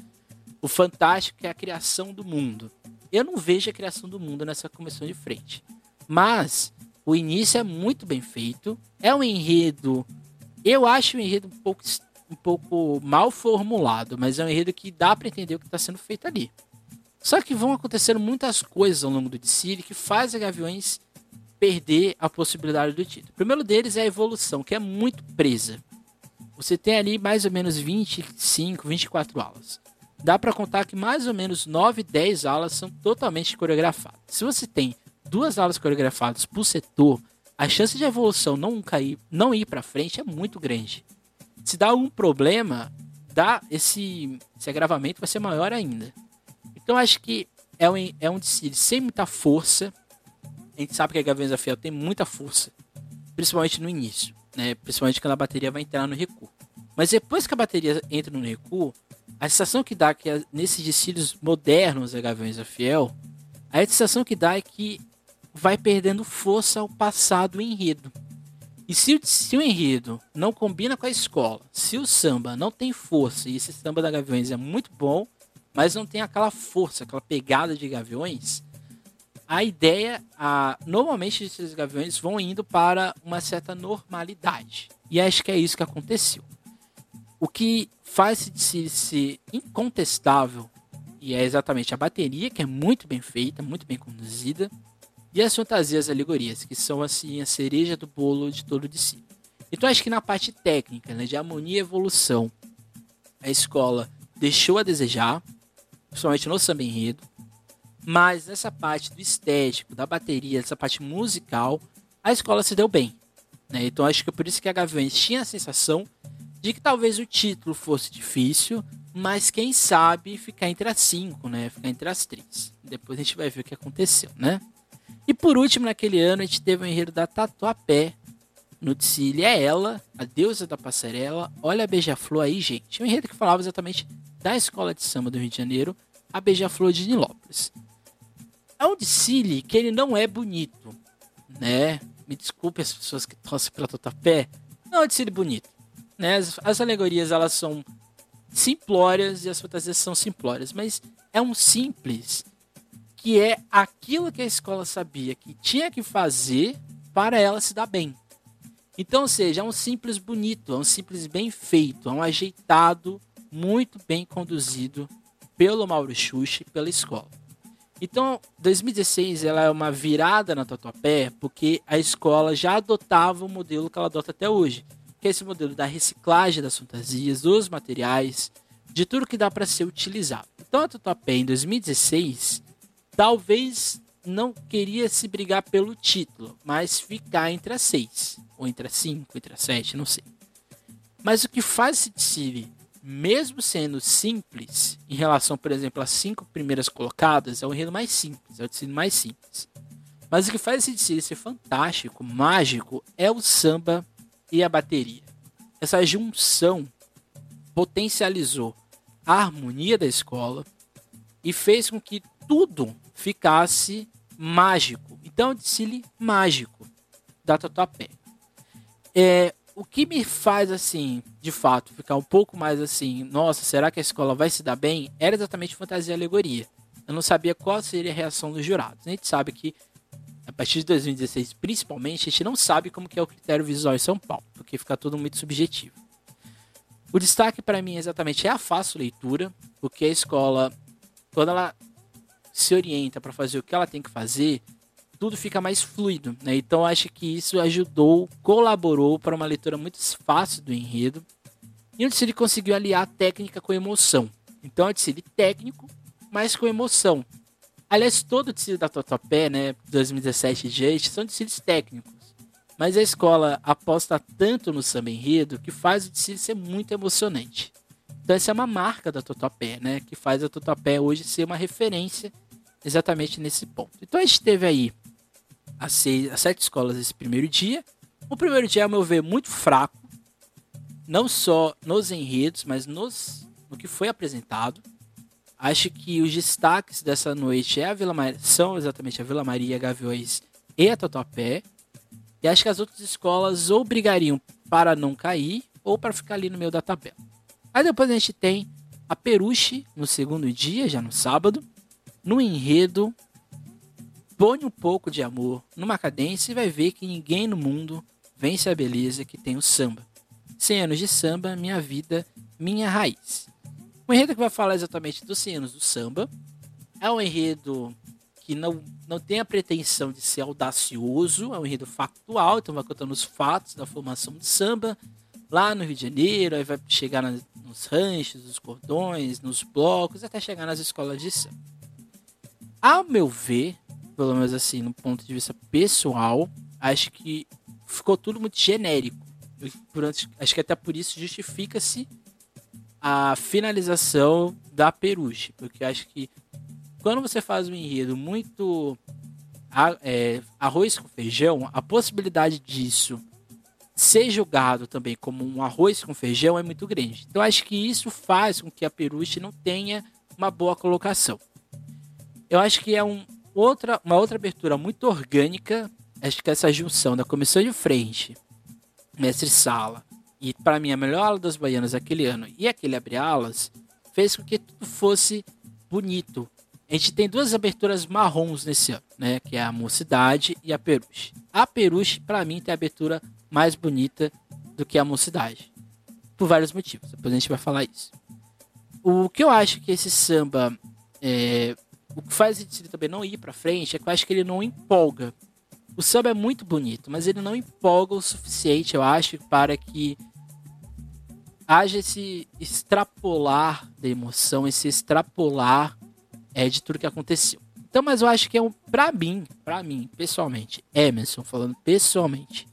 O fantástico que é a criação do mundo. Eu não vejo a criação do mundo nessa comissão de frente. Mas o início é muito bem feito. É um enredo. Eu acho o enredo um pouco, um pouco mal formulado, mas é um enredo que dá para entender o que está sendo feito ali. Só que vão acontecendo muitas coisas ao longo do Dicile que faz a Gaviões perder a possibilidade do título. O primeiro deles é a evolução, que é muito presa. Você tem ali mais ou menos 25, 24 alas. Dá para contar que mais ou menos 9, 10 alas são totalmente coreografadas. Se você tem duas alas coreografadas por setor, a chance de evolução não cair, não ir para frente é muito grande. Se dá algum problema, dá esse, esse agravamento vai ser maior ainda. Então acho que é um, é um desfile sem muita força. A gente sabe que a Gaviões da Fiel tem muita força, principalmente no início, né? principalmente quando a bateria vai entrar no recuo. Mas depois que a bateria entra no recuo, a sensação que dá é que nesses desfiles modernos da Gaviões da Fiel, a sensação que dá é que vai perdendo força ao passado enredo. E se, se, o enredo não combina com a escola, se o samba não tem força e esse samba da Gaviões é muito bom, mas não tem aquela força, aquela pegada de gaviões. A ideia, a, normalmente esses gaviões vão indo para uma certa normalidade. E acho que é isso que aconteceu. O que faz se ser incontestável e é exatamente a bateria, que é muito bem feita, muito bem conduzida, e as fantasias alegorias, que são assim a cereja do bolo de todo de si. Então acho que na parte técnica, né, de harmonia e evolução, a escola deixou a desejar, principalmente no samba enredo. Mas nessa parte do estético, da bateria, essa parte musical, a escola se deu bem. Né? Então acho que é por isso que a Gaviões tinha a sensação de que talvez o título fosse difícil, mas quem sabe ficar entre as cinco, né? Ficar entre as três. Depois a gente vai ver o que aconteceu, né? E por último, naquele ano, a gente teve o enredo da Tatuapé. No desfile é ela, a deusa da passarela. Olha a beija-flor aí, gente. Um enredo que falava exatamente da Escola de Samba do Rio de Janeiro, a Beija-Flor de Nilópolis. É um desfile que ele não é bonito, né? Me desculpe as pessoas que torcem para Totapé. Não é um desfile bonito, né? As, as alegorias elas são simplórias e as fantasias são simplórias, mas é um simples que é aquilo que a escola sabia que tinha que fazer para ela se dar bem. Então, ou seja, é um simples bonito, é um simples bem feito, é um ajeitado muito bem conduzido pelo Mauro Xuxa e pela escola. Então, 2016 ela é uma virada na Tatuapé, porque a escola já adotava o modelo que ela adota até hoje, que é esse modelo da reciclagem das fantasias, dos materiais, de tudo que dá para ser utilizado. Então, a Tatuapé em 2016 talvez não queria se brigar pelo título, mas ficar entre as seis, ou entre as cinco, entre as sete, não sei. Mas o que faz esse desfile mesmo sendo simples, em relação, por exemplo, às cinco primeiras colocadas, é o enredo mais simples, é o tecido mais simples. Mas o que faz esse tecido ser fantástico, mágico, é o samba e a bateria. Essa junção potencializou a harmonia da escola e fez com que tudo ficasse mágico. Então, é desfile mágico da Tatuapé. É, o que me faz assim, de fato, ficar um pouco mais assim, nossa, será que a escola vai se dar bem? Era exatamente fantasia e alegoria. eu não sabia qual seria a reação dos jurados. A gente sabe que a partir de 2016, principalmente, a gente não sabe como que é o critério visual em São Paulo, porque fica tudo muito subjetivo. O destaque para mim exatamente é a fácil leitura, porque a escola, quando ela se orienta para fazer o que ela tem que fazer, tudo fica mais fluido. Né? Então acho que isso ajudou, colaborou para uma leitura muito fácil do enredo. E onde ele conseguiu aliar técnica com emoção. Então é um técnico, mas com emoção. Aliás, todo o tecido da Totopé, né, 2017 e são tecidos técnicos. Mas a escola aposta tanto no samba enredo que faz o desfile ser muito emocionante. Então essa é uma marca da Totopé, né? Que faz a Totopé hoje ser uma referência exatamente nesse ponto. Então a gente teve aí as, seis, as sete escolas esse primeiro dia. O primeiro dia, ao meu ver, muito fraco. Não só nos enredos, mas nos, no que foi apresentado. Acho que os destaques dessa noite é a Vila Maria, são exatamente a Vila Maria, Gaviões e a Tatuapé. E acho que as outras escolas ou brigariam para não cair ou para ficar ali no meio da tabela. Aí depois a gente tem a Peruche no segundo dia, já no sábado, no enredo. Põe um pouco de amor numa cadência e vai ver que ninguém no mundo vence a beleza que tem o samba. 100 anos de samba, minha vida, minha raiz. O enredo que vai falar exatamente dos 100 anos do samba é um enredo que não, não tem a pretensão de ser audacioso, é um enredo factual, então vai contando os fatos da formação de samba lá no Rio de Janeiro, aí vai chegar nas, nos ranchos, nos cordões, nos blocos, até chegar nas escolas de samba. Ao meu ver, pelo menos assim, no ponto de vista pessoal, acho que ficou tudo muito genérico. acho que até por isso justifica-se a finalização da Peruche, porque acho que quando você faz um enredo muito é, arroz com feijão, a possibilidade disso ser julgado também como um arroz com feijão é muito grande. Então acho que isso faz com que a Peruche não tenha uma boa colocação. Eu acho que é um outra, uma outra abertura muito orgânica. Acho que essa junção da comissão de frente, mestre Sala, e para mim a melhor ala das baianas daquele ano e aquele abre alas, fez com que tudo fosse bonito, a gente tem duas aberturas marrons nesse ano, né? Que é a Mocidade e a Peruche. A Peruche, para mim, tem a abertura mais bonita do que a Mocidade. Por vários motivos. Depois a gente vai falar isso. O que eu acho que esse samba. É, o que faz ele também não ir para frente é que eu acho que ele não empolga. O samba é muito bonito, mas ele não empolga o suficiente, eu acho, para que haja esse extrapolar da emoção, esse extrapolar é de tudo que aconteceu. Então, mas eu acho que é um, pra mim, pra mim, pessoalmente, Emerson, falando pessoalmente,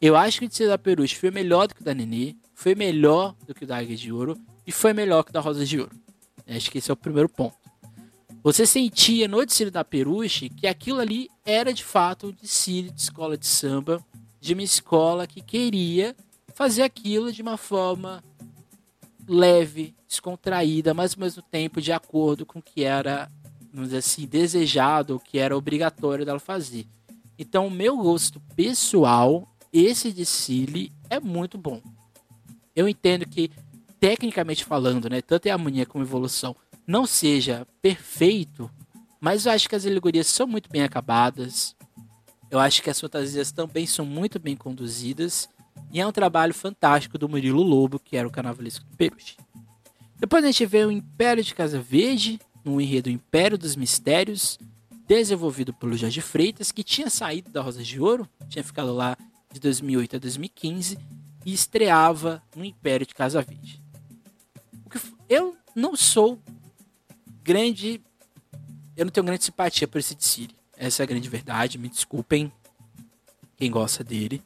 eu acho que o Tecido da Peruche foi melhor do que o da Nenê, foi melhor do que o da Águia de Ouro e foi melhor que o da Rosa de Ouro. Eu acho que esse é o primeiro ponto. Você sentia no Tecido da Peruche que aquilo ali era de fato um desfile de escola de samba, de uma escola que queria fazer aquilo de uma forma leve, descontraída, mas ao mesmo tempo de acordo com o que era, vamos dizer assim, desejado, o que era obrigatório dela fazer. Então, o meu gosto pessoal, esse desfile é muito bom. Eu entendo que, tecnicamente falando, né, tanto em harmonia como evolução, não seja perfeito, mas eu acho que as alegorias são muito bem acabadas. Eu acho que as fantasias também são muito bem conduzidas. E é um trabalho fantástico do Murilo Lobo, que era o carnavalesco do Peruche. Depois a gente vê o Império de Casa Verde, no enredo Império dos Mistérios, desenvolvido pelo Jorge Freitas, que tinha saído da Rosa de Ouro, tinha ficado lá de 2008 a 2015 e estreava no Império de Casa Verde. Eu não sou grande, eu não tenho grande simpatia por esse desfile. Essa é a grande verdade, me desculpem quem gosta dele.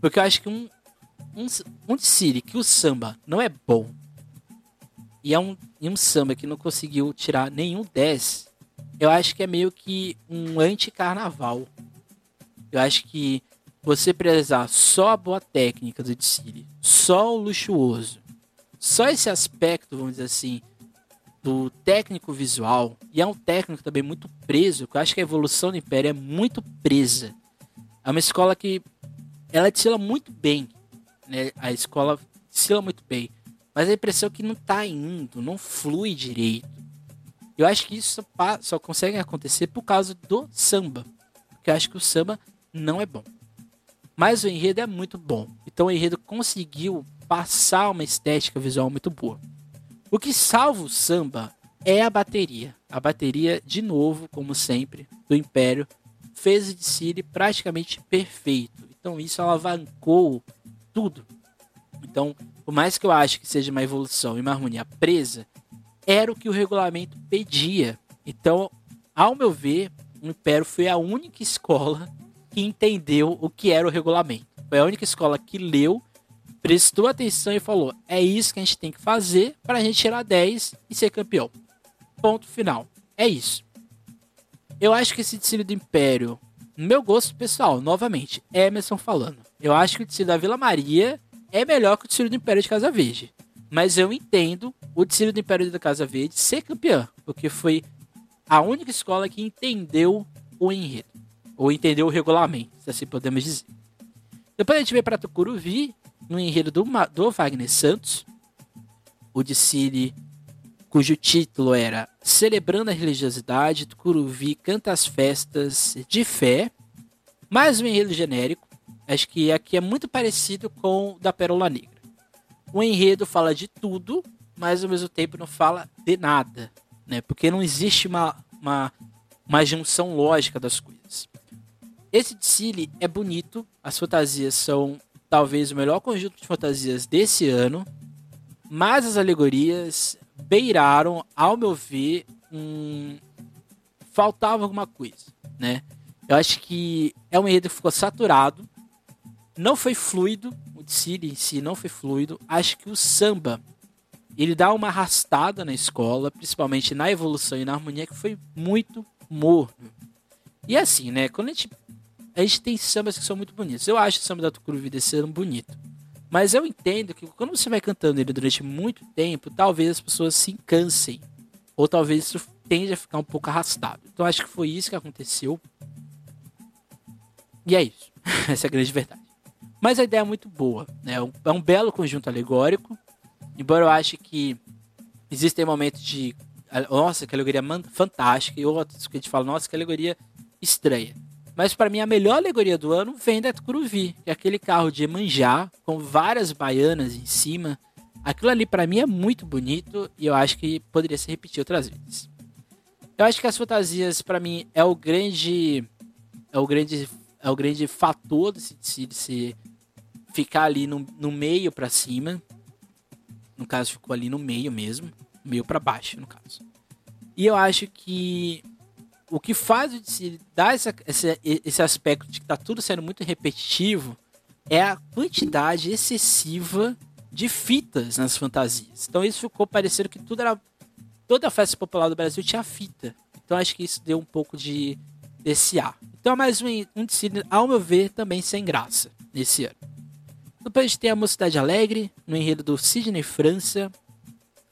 Porque eu acho que um, um, um desfile que o samba não é bom e é um, e um samba que não conseguiu tirar nenhum 10, eu acho que é meio que um anti-carnaval. Eu acho que você prezar só a boa técnica do desfile, só o luxuoso, só esse aspecto, vamos dizer assim, do técnico visual, e é um técnico também muito preso, que eu acho que a evolução do Império é muito presa. É uma escola que ela desfila muito bem, né? A escola desfila muito bem. Mas a impressão é que não tá indo, não flui direito. Eu acho que isso só, só consegue acontecer por causa do samba. Porque eu acho que o samba não é bom. Mas o enredo é muito bom. Então o enredo conseguiu passar uma estética visual muito boa. O que salva o samba é a bateria. A bateria, de novo, como sempre, do Império, fez o City praticamente perfeito. Então isso alavancou tudo. Então, por mais que eu ache que seja uma evolução e uma harmonia presa, era o que o regulamento pedia. Então, ao meu ver, o Império foi a única escola que entendeu o que era o regulamento. Foi a única escola que leu, prestou atenção e falou: é isso que a gente tem que fazer para a gente tirar 10 e ser campeão. Ponto final. É isso. Eu acho que esse desfile do Império, no meu gosto pessoal, novamente, Emerson falando. Eu acho que o desfile da Vila Maria é melhor que o desfile do Império de Casa Verde. Mas eu entendo o desfile do Império da Casa Verde ser campeão, porque foi a única escola que entendeu o enredo, ou entendeu o regulamento, se assim podemos dizer. Depois a gente veio para Tucuruvi, no enredo do, do Wagner Santos, o desfile cujo título era Celebrando a Religiosidade, Tucuruvi canta as festas de fé, mais um enredo genérico, acho que aqui é muito parecido com o da Pérola Negra. O enredo fala de tudo, mas ao mesmo tempo não fala de nada, né? Porque não existe uma, uma, uma junção lógica das coisas. Esse desfile é bonito, as fantasias são talvez o melhor conjunto de fantasias desse ano, mas as alegorias beiraram, ao meu ver, um... faltava alguma coisa, né? Eu acho que é um enredo que ficou saturado, não foi fluido, o desfile em si não foi fluido. Acho que o samba ele dá uma arrastada na escola, principalmente na evolução e na harmonia, que foi muito morno. E assim, né? Quando a gente, a gente tem sambas que são muito bonitos. Eu acho o samba da Tucuruvi desse ano bonito. Mas eu entendo que quando você vai cantando ele durante muito tempo, talvez as pessoas se cansem. Ou talvez isso tende a ficar um pouco arrastado. Então acho que foi isso que aconteceu. E é isso. (laughs) Essa é a grande verdade. Mas a ideia é muito boa. Né? É um belo conjunto alegórico. Embora eu ache que existem momentos de. Nossa, que alegoria fantástica. E outros que a gente fala, nossa, que alegoria estranha. Mas para mim a melhor alegoria do ano vem da Tucuruvi, que é aquele carro de Emanjá com várias baianas em cima. Aquilo ali para mim é muito bonito e eu acho que poderia se repetir outras vezes. Eu acho que as fantasias para mim é o grande é o grande é o grande fator de se, de se ficar ali no, no meio para cima. No caso ficou ali no meio mesmo, meio para baixo no caso. E eu acho que o que faz o DC dar essa, esse, esse aspecto de que tá tudo sendo muito repetitivo é a quantidade excessiva de fitas nas fantasias. Então isso ficou parecendo que tudo era. Toda a festa popular do Brasil tinha fita. Então acho que isso deu um pouco de desse ar. Então é mais um, um desfile, ao meu ver, também sem graça nesse ano. Depois tem a Mocidade Alegre, no enredo do Sidney França,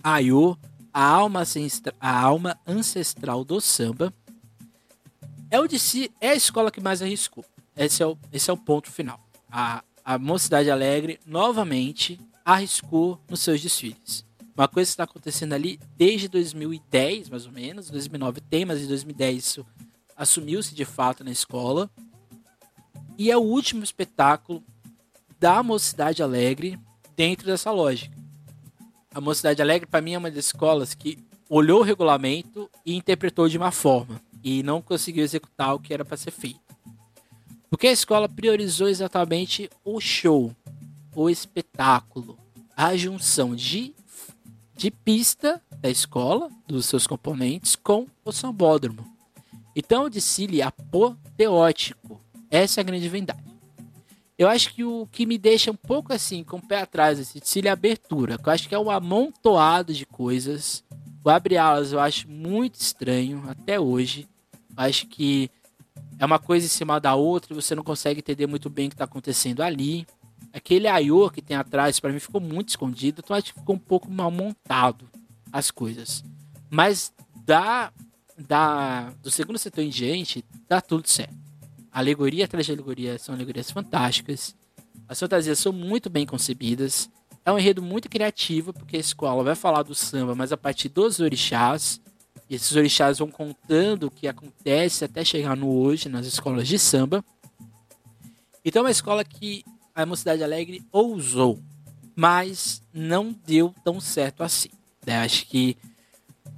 Ayô, a alma, a alma ancestral do samba. É o DC é a escola que mais arriscou. Esse é o, esse é o ponto final. A, a Mocidade Alegre, novamente, arriscou nos seus desfiles. Uma coisa que está acontecendo ali desde 2010, mais ou menos. 2009 tem, mas em 2010 isso assumiu-se de fato na escola. E é o último espetáculo da Mocidade Alegre dentro dessa lógica. A Mocidade Alegre, para mim, é uma das escolas que olhou o regulamento e interpretou de uma forma e não conseguiu executar o que era para ser feito. Porque a escola priorizou exatamente o show, o espetáculo, a junção de, de pista da escola, dos seus componentes, com o sambódromo. Então desfile apoteótico. Essa é a grande verdade. Eu acho que o que me deixa um pouco assim, com o pé atrás desse desfile é abertura. eu acho que é um amontoado de coisas. O abre alas eu acho muito estranho até hoje. Acho que é uma coisa em cima da outra e você não consegue entender muito bem o que está acontecendo ali. Aquele aiô que tem atrás, para mim, ficou muito escondido, então acho que ficou um pouco mal montado as coisas. Mas da, da, do segundo setor em diante, dá tudo certo. Alegoria atrás de alegoria são alegorias fantásticas. As fantasias são muito bem concebidas. É um enredo muito criativo, porque a escola vai falar do samba, mas a partir dos orixás. Esses orixás vão contando o que acontece até chegar no hoje nas escolas de samba. Então é uma escola que a Mocidade Alegre ousou, mas não deu tão certo assim. Né? Acho que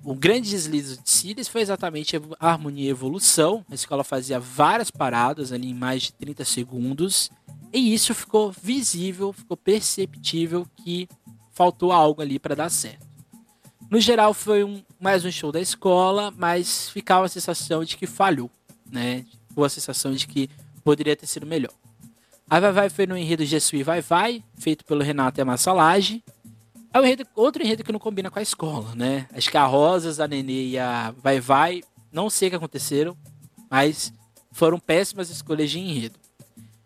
o grande deslize de Silas foi exatamente a harmonia e evolução. A escola fazia várias paradas ali em mais de 30 segundos. E isso ficou visível, ficou perceptível que faltou algo ali para dar certo. No geral, foi um, mais um show da escola, mas ficava a sensação de que falhou, né? Ficou a sensação de que poderia ter sido melhor. A Vai Vai foi no enredo Jesuí Vai Vai, feito pelo Renato Emassalage. É um enredo, outro enredo que não combina com a escola, né? Acho que a Rosas, a Nenê e a Vai Vai, não sei o que aconteceram, mas foram péssimas escolhas de enredo.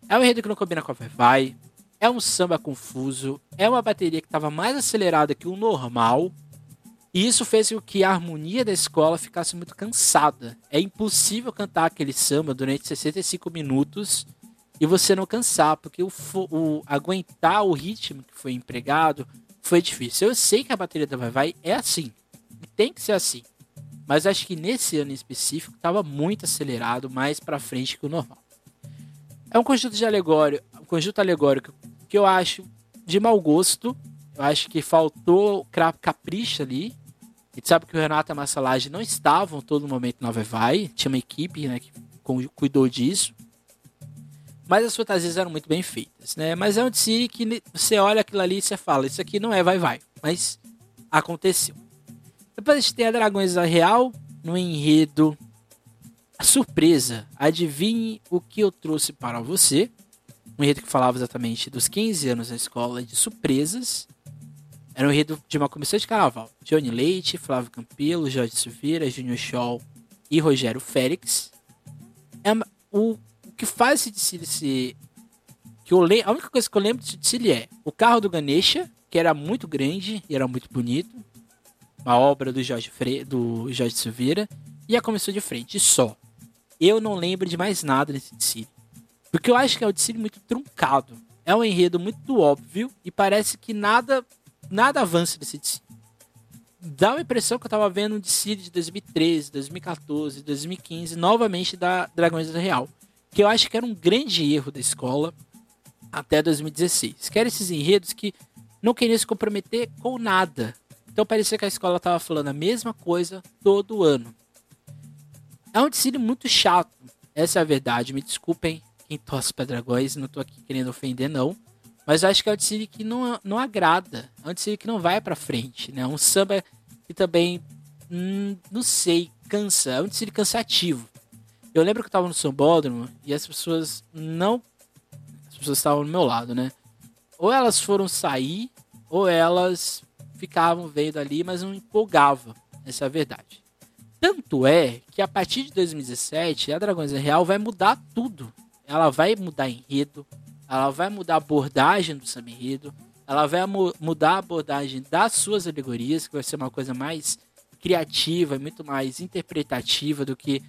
É um enredo que não combina com a Vai Vai, é um samba confuso, é uma bateria que estava mais acelerada que o normal, e isso fez com que a harmonia da escola ficasse muito cansada. É impossível cantar aquele samba durante 65 minutos e você não cansar, porque o, o aguentar o ritmo que foi empregado foi difícil. Eu sei que a bateria da Vai Vai é assim, e tem que ser assim. Mas acho que nesse ano em específico estava muito acelerado, mais para frente que o normal. É um conjunto de alegório, um conjunto alegórico que eu acho de mau gosto. Eu acho que faltou capricho ali. A gente sabe que o Renato e a Massalage não estavam todo momento na Vai, tinha uma equipe né, que cuidou disso. Mas as fantasias eram muito bem feitas, né? Mas é um City que você olha aquilo ali e você fala, isso aqui não é Vai Vai, mas aconteceu. Depois a gente tem a Dragões da Real, no enredo a surpresa. Adivinhe o que eu trouxe para você. Um enredo que falava exatamente dos 15 anos da escola de surpresas. Era um enredo de uma comissão de carnaval. Johnny Leite, Flávio Campelo, Jorge Silveira, Junior Shaw e Rogério Félix. É o, o que faz esse desfile. Que eu le... A única coisa que eu lembro desse desfile é o carro do Ganesha, que era muito grande e era muito bonito. Uma obra do Jorge, Fre... do Jorge Silveira. E a comissão de frente, só. Eu não lembro de mais nada nesse desfile. Porque eu acho que é um desfile muito truncado. É um enredo muito óbvio e parece que nada nada avança nesse DC. Dá uma impressão que eu tava vendo um DC de 2013, 2014, 2015, novamente da Dragões da Real. Que eu acho que era um grande erro da escola até 2016. Que eram esses enredos que não queriam se comprometer com nada. Então parecia que a escola tava falando a mesma coisa todo ano. É um desfile muito chato. Essa é a verdade. Me desculpem quem torce para dragões. Não tô aqui querendo ofender, não. Mas eu acho que é um desfile que não, não agrada. É um desfile que não vai pra frente, né? Um samba que também, hum, não sei, cansa. É um desfile cansativo. Eu lembro que eu tava no sambódromo e as pessoas não... As pessoas estavam no meu lado, né? Ou elas foram sair, ou elas ficavam vendo ali, mas não empolgavam. Essa é a verdade. Tanto é que a partir de 2017, a Dragões Real vai mudar tudo. Ela vai mudar enredo, ela vai mudar a abordagem do samba enredo, ela vai mu mudar a abordagem das suas alegorias, que vai ser uma coisa mais criativa, muito mais interpretativa do que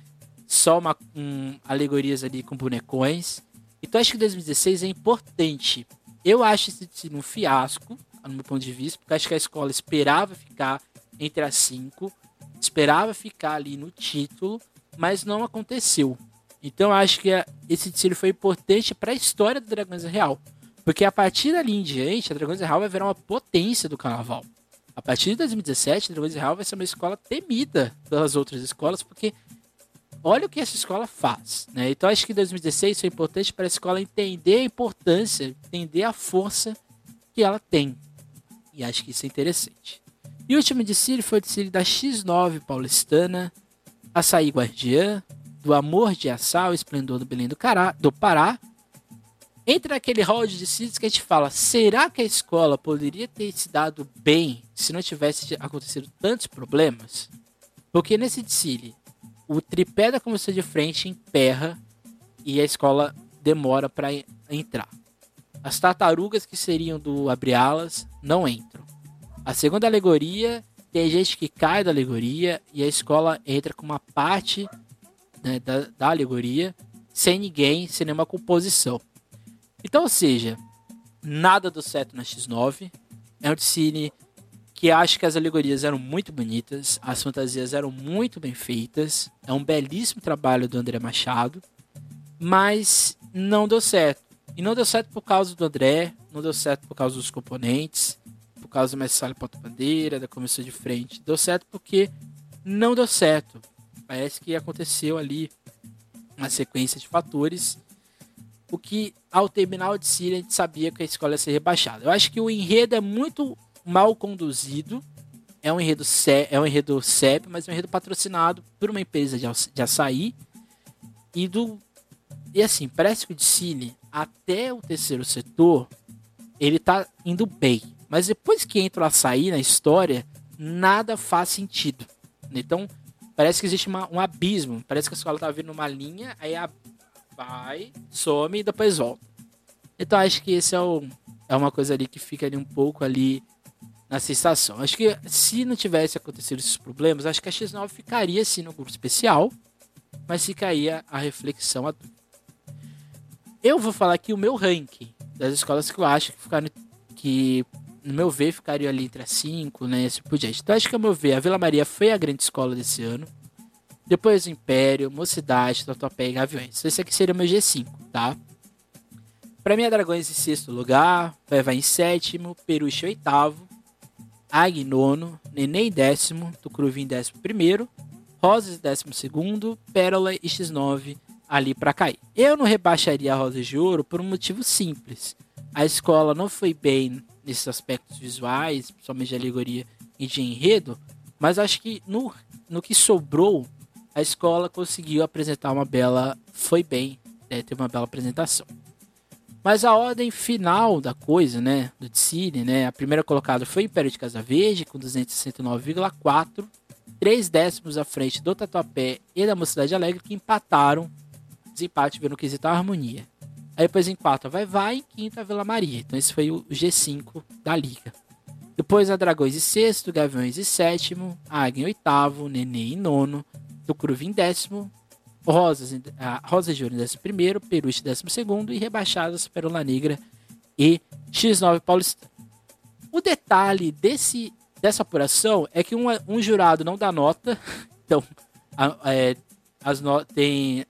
só uma, um, alegorias ali com bonecões. Então acho que 2016 é importante. Eu acho esse um fiasco, no meu ponto de vista, porque acho que a escola esperava ficar entre as cinco, esperava ficar ali no título, mas não aconteceu. Então acho que esse desfile foi importante para a história do Dragões Real. Porque a partir dali em diante, a Dragões Real vai virar uma potência do carnaval. A partir de 2017, a Dragões Real vai ser uma escola temida pelas outras escolas, porque olha o que essa escola faz. Né? Então acho que 2016 foi importante para a escola entender a importância, entender a força que ela tem. E acho que isso é interessante. E o último desfile foi o desfile da X9 paulistana, Açaí Guardiã, do amor de Assá, o esplendor do Belém do, Cará, do Pará, entra aquele hall de discípulos que a gente fala: será que a escola poderia ter se dado bem se não tivesse acontecido tantos problemas? Porque nesse desfile, o tripé da comissão de frente emperra e a escola demora para entrar. As tartarugas que seriam do abre-alas não entram. A segunda alegoria tem gente que cai da alegoria e a escola entra com uma parte né, da, da alegoria, sem ninguém, sem nenhuma composição. Então, ou seja, nada do certo na X9. É um cine que acho que as alegorias eram muito bonitas, as fantasias eram muito bem feitas. É um belíssimo trabalho do André Machado, mas não deu certo. E não deu certo por causa do André, não deu certo por causa dos componentes, por causa do Messalho Porta Bandeira, da comissão de frente. Deu certo porque não deu certo. Parece que aconteceu ali uma sequência de fatores. O que, ao terminar o Síria, a gente sabia que a escola ia ser rebaixada. Eu acho que o enredo é muito mal conduzido. É um enredo, é um enredo CEP, mas é um enredo patrocinado por uma empresa de, de açaí. E do. E assim, parece que o Dicine, até o terceiro setor, ele tá indo bem. Mas depois que entra o açaí na história, nada faz sentido. Então, parece que existe uma, um abismo. Parece que a escola tá vindo numa linha, aí a, vai, some e depois volta. Então, acho que esse é, o, é uma coisa ali que fica ali um pouco ali na sensação. Acho que se não tivesse acontecido esses problemas, acho que a X9 ficaria sim no grupo especial, mas ficaria a reflexão adulta. Eu vou falar aqui o meu ranking das escolas que eu acho que ficaram que no meu ver ficaria ali entre as 5, né, assim por diante. Então acho que ao meu ver a Vila Maria foi a grande escola desse ano. Depois o Império, Mocidade, Tatuapé e Gaviões. Esse aqui seria o meu G5, tá? Para mim, a Dragões em sexto lugar, vai, vai em sétimo, Peruche em oitavo, Ag nono, Neném décimo, Tucuruvi em décimo primeiro, Rosas décimo segundo, Pérola e X9 ali para cair. Eu não rebaixaria a Rosas de Ouro por um motivo simples. A escola não foi bem nesses aspectos visuais, principalmente de alegoria e de enredo, mas acho que no, no que sobrou, a escola conseguiu apresentar uma bela. Foi bem, né, teve uma bela apresentação. Mas a ordem final da coisa, né, do Tsiri, né, a primeira colocada foi o Império de Casa Verde, com 269,4, três décimos à frente do Tatuapé e da Mocidade Alegre, que empataram, desempate vendo quesito a harmonia. Aí depois em quarto Vai Vai, em quinto a Vila Maria. Então esse foi o G5 da liga. Depois a Dragões em sexto, Gaviões em sétimo, Águia em oitavo, Nenê em nono, Tucuruvi em décimo, Rosas, a Rosa de Ouro em 11 Peruche em 12 e rebaixadas Perola Negra e X9 Paulista. O detalhe desse, dessa apuração é que um, um jurado não dá nota, (laughs) então a, é, as no, tem.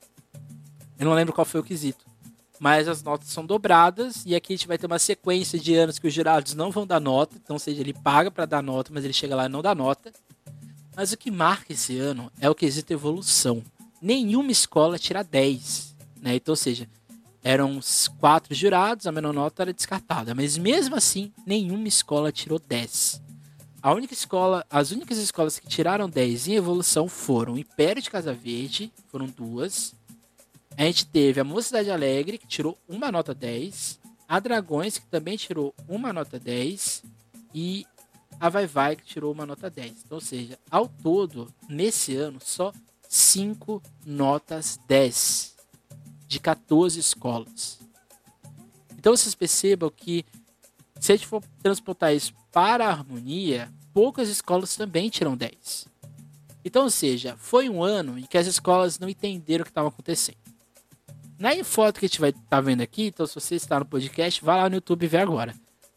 Eu não lembro qual foi o quesito, mas as notas são dobradas e aqui a gente vai ter uma sequência de anos que os jurados não vão dar nota, então, ou seja, ele paga para dar nota, mas ele chega lá e não dá nota. Mas o que marca esse ano é o quesito evolução nenhuma escola tira 10. Né? Então, ou seja, eram quatro jurados, a menor nota era descartada. Mas mesmo assim, nenhuma escola tirou 10. A única escola, as únicas escolas que tiraram 10 em evolução foram Império de Casa Verde, foram duas. A gente teve a Mocidade Alegre, que tirou uma nota 10. A Dragões, que também tirou uma nota 10. E a Vai Vai, que tirou uma nota 10. Então, ou seja, ao todo, nesse ano, só 5 notas 10 de 14 escolas. Então vocês percebam que se a gente for transportar isso para a harmonia, poucas escolas também tiram 10. Então, ou seja, foi um ano em que as escolas não entenderam o que estava acontecendo. Na foto que a gente vai estar tá vendo aqui, então se você está no podcast, vá lá no YouTube e vê agora.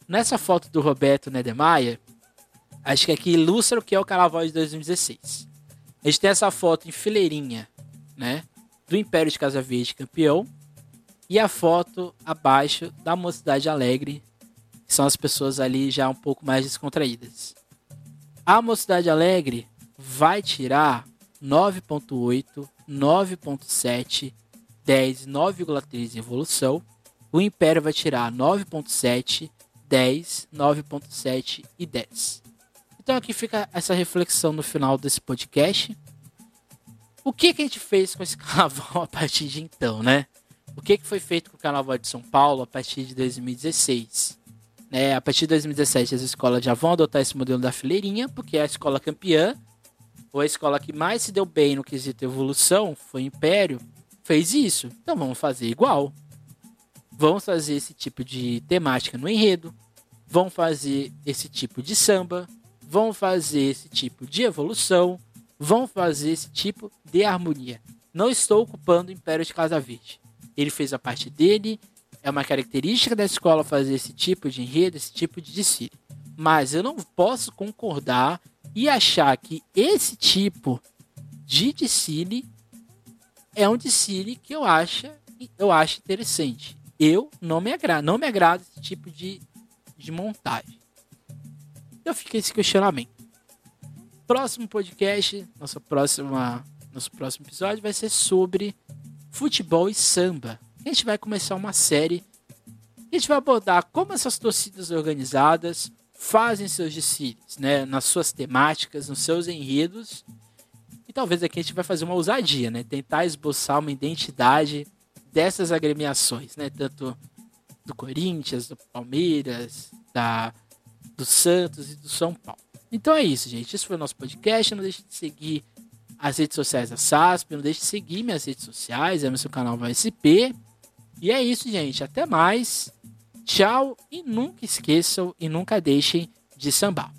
Nessa foto do Roberto Nedemaia, acho que aqui ilustra o que é o Carnaval de 2016. A gente tem essa foto em fileirinha, né? Do Império de Casa Verde campeão. E a foto abaixo da Mocidade Alegre, que são as pessoas ali já um pouco mais descontraídas. A Mocidade Alegre vai tirar 9.8, 9.7, 10, 9,3 em evolução. O Império vai tirar 9.7, 10, 9.7 e 10. Então aqui fica essa reflexão no final desse podcast. O que, que a gente fez com esse (laughs) carnaval a partir de então, né? O que, que foi feito com o carnaval de São Paulo a partir de 2016? Né? A partir de 2017 as escolas já vão adotar esse modelo da fileirinha, porque é a escola campeã, ou a escola que mais se deu bem no quesito evolução, foi o Império, fez isso. Então vamos fazer igual. Vamos fazer esse tipo de temática no enredo. Vamos fazer esse tipo de samba vão fazer esse tipo de evolução, vão fazer esse tipo de harmonia. Não estou ocupando o Império de Casa Verde. Ele fez a parte dele, é uma característica da escola fazer esse tipo de enredo, esse tipo de desfile. Mas eu não posso concordar e achar que esse tipo de desfile é um desfile que eu acho, eu acho interessante. Eu não me agrada, não me agrada esse tipo de, de montagem. Eu fiquei esse questionamento. Próximo podcast, nossa próxima, nosso próximo episódio vai ser sobre futebol e samba. A gente vai começar uma série. A gente vai abordar como essas torcidas organizadas fazem seus desfiles, né, nas suas temáticas, nos seus enredos. Talvez aqui a gente vai fazer uma ousadia, né, tentar esboçar uma identidade dessas agremiações, né, tanto do Corinthians, do Palmeiras, da do Santos e do São Paulo. Então é isso, gente. Esse foi o nosso podcast. Não deixe de seguir as redes sociais da SASP. Não deixe de seguir minhas redes sociais. É no seu canal VSP. E é isso, gente. Até mais. Tchau. E nunca esqueçam e nunca deixem de sambar.